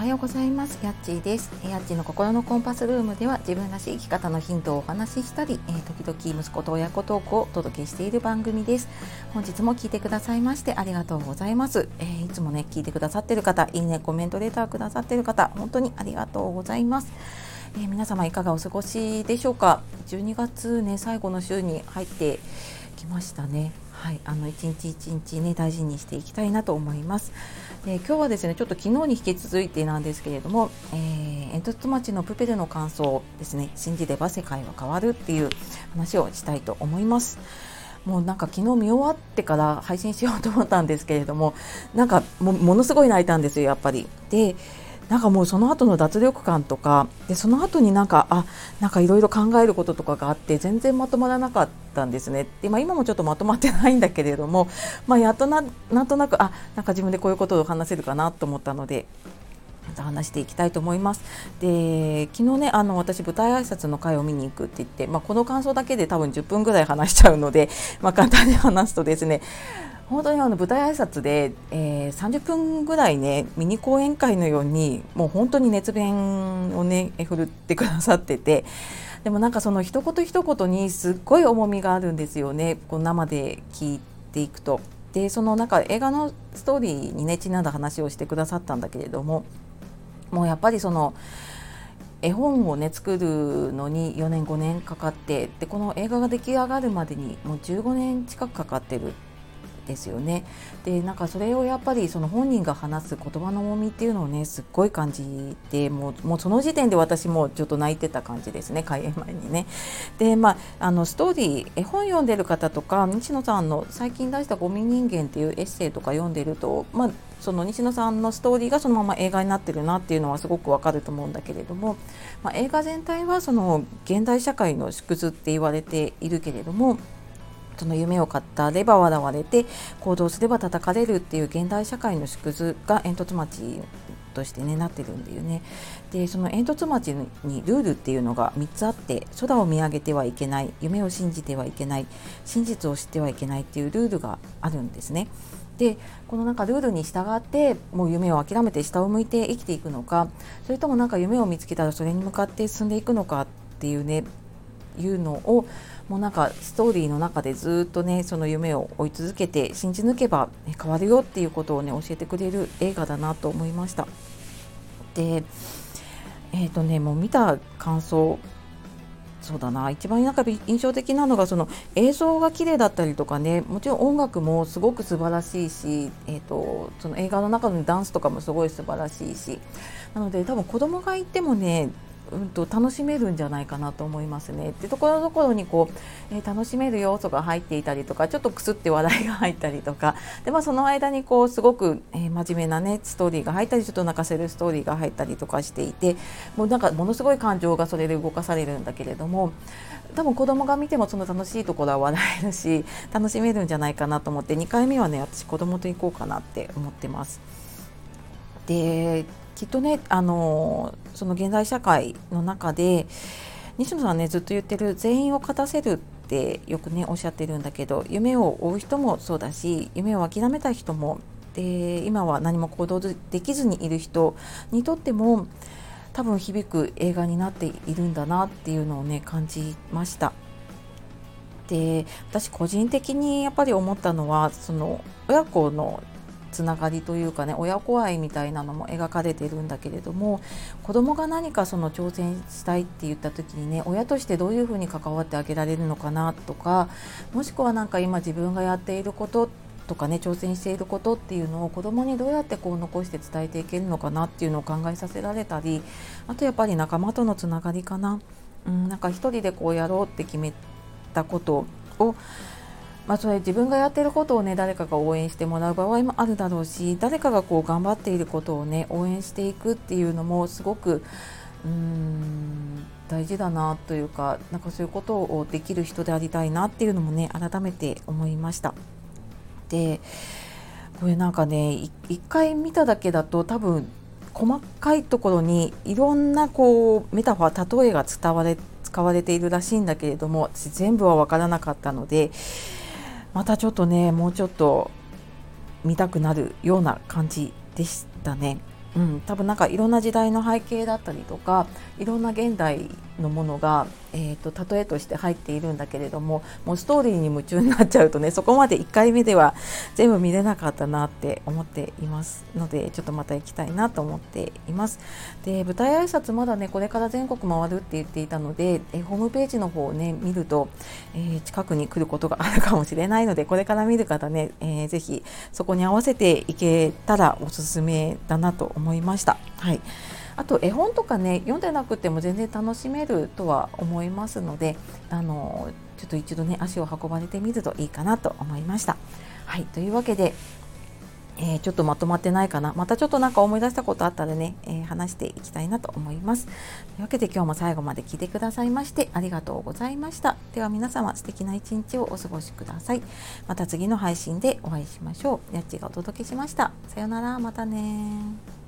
はようございます。やっちーです。やっちーの心のコンパスルームでは自分らしい生き方のヒントをお話ししたり、えー、時々息子と親子トークをお届けしている番組です。本日も聞いてくださいましてありがとうございます、えー、いつもね聞いてくださっている方いいねコメントレターくださっている方本当にありがとうございます。えー、皆様いかがお過ごしでしょうか？12月ね最後の週に入ってきましたねはい、あの一日一日ね大事にしていきたいなと思います。で今日はですねちょっと昨日に引き続いてなんですけれども、えー、煙突町のプペルの感想ですね信じれば世界は変わるっていう話をしたいと思います。もうなんか昨日見終わってから配信しようと思ったんですけれどもなんかもものすごい泣いたんですよやっぱり。でなんかもうその後の脱力感とかでその後になんかあなんかいろいろ考えることとかがあって全然まとまらなかったんですねで、まあ、今もちょっとまとまってないんだけれども、まあ、やっとななんとなくあなんか自分でこういうことを話せるかなと思ったので話していきたいと思います。で昨日ねあの私舞台挨拶の会を見に行くって言って、まあ、この感想だけで多分10分ぐらい話しちゃうので、まあ、簡単に話すとですね本当にあの舞台挨拶で、えー、30分ぐらいねミニ講演会のようにもう本当に熱弁をね振るってくださっててでもなんかその一言一言にすっごい重みがあるんですよねこう生で聞いていくと。でそのなんか映画のストーリーにねちなんだ話をしてくださったんだけれどももうやっぱりその絵本をね作るのに4年5年かかってでこの映画が出来上がるまでにもう15年近くかかってるですよね。でなんかそれをやっぱりその本人が話す言葉の重みっていうのをねすっごい感じてもうもうその時点で私もちょっと泣いてた感じですね開演前にね。でまああのストーリー絵本読んでる方とか西野さんの最近出した「ゴミ人間」っていうエッセイとか読んでるとまあその西野さんのストーリーがそのまま映画になってるなっていうのはすごくわかると思うんだけれども、まあ、映画全体はその現代社会の縮図って言われているけれどもその夢を語れば笑われて行動すれば叩かれるっていう現代社会の縮図が煙突町としてねなってるんだよね。でその煙突町にルールっていうのが3つあって空を見上げてはいけない夢を信じてはいけない真実を知ってはいけないっていうルールがあるんですね。でこのなんかルールに従ってもう夢を諦めて下を向いて生きていくのかそれともなんか夢を見つけたらそれに向かって進んでいくのかっていうねいうのをもうなんかストーリーの中でずっとねその夢を追い続けて信じ抜けば、ね、変わるよっていうことをね教えてくれる映画だなと思いました。でえっ、ー、とねもう見た感想そうだな一番なんか印象的なのがその映像が綺麗だったりとかねもちろん音楽もすごく素晴らしいし、えーと、その映画の中のダンスとかもすごい素晴らしいしなので多分子供がいてもねうんと楽しめるんじゃないかなと思いますね。でところどころにこう、えー、楽しめる要素が入っていたりとかちょっとくすって話題が入ったりとかで、まあ、その間にこうすごく、えー、真面目なねストーリーが入ったりちょっと泣かせるストーリーが入ったりとかしていてもうなんかものすごい感情がそれで動かされるんだけれども多分子供が見てもその楽しいところは笑えるし楽しめるんじゃないかなと思って2回目はね私子供と行こうかなって思ってます。できっとねあのその現代社会の中で西野さんねずっと言ってる全員を勝たせるってよくねおっしゃってるんだけど夢を追う人もそうだし夢を諦めた人もで今は何も行動できずにいる人にとっても多分響く映画になっているんだなっていうのをね感じました。で私個人的にやっぱり思ったのはその親子のつながりというかね親子愛みたいなのも描かれてるんだけれども子供が何かその挑戦したいって言った時にね親としてどういうふうに関わってあげられるのかなとかもしくは何か今自分がやっていることとかね挑戦していることっていうのを子供にどうやってこう残して伝えていけるのかなっていうのを考えさせられたりあとやっぱり仲間とのつながりかな。うん、なんか一人でこうやろうって決めたことをまあ、それ自分がやってることをね誰かが応援してもらう場合もあるだろうし誰かがこう頑張っていることをね応援していくっていうのもすごくうーん大事だなというかなんかそういうことをできる人でありたいなっていうのもね改めて思いました。でこれなんかね一回見ただけだと多分細かいところにいろんなこうメタファー例えが伝われ使われているらしいんだけれども全部は分からなかったのでまたちょっとねもうちょっと見たくなるような感じでしたね。うん、多分なんかいろんな時代の背景だったりとかいろんな現代のものが、えーと、例えとして入っているんだけれどももうストーリーに夢中になっちゃうとねそこまで1回目では全部見れなかったなって思っていますのでちょっとまた行きたいなと思っています。で舞台挨拶まだねこれから全国回るって言っていたので、えホームページの方をね見ると、えー、近くに来ることがあるかもしれないのでこれから見る方ね、えー、ぜひそこに合わせていけたらおすすめだなと思いました。はい。あと絵本とかね読んでなくても全然楽しめるとは思いますのであのちょっと一度ね足を運ばれてみるといいかなと思いました。はいというわけでえー、ちょっとまとまってないかな。またちょっとなんか思い出したことあったらね、えー、話していきたいなと思います。というわけで今日も最後まで聞いてくださいましてありがとうございました。では皆様素敵な一日をお過ごしください。また次の配信でお会いしましょう。やっちがお届けしました。さようなら。またね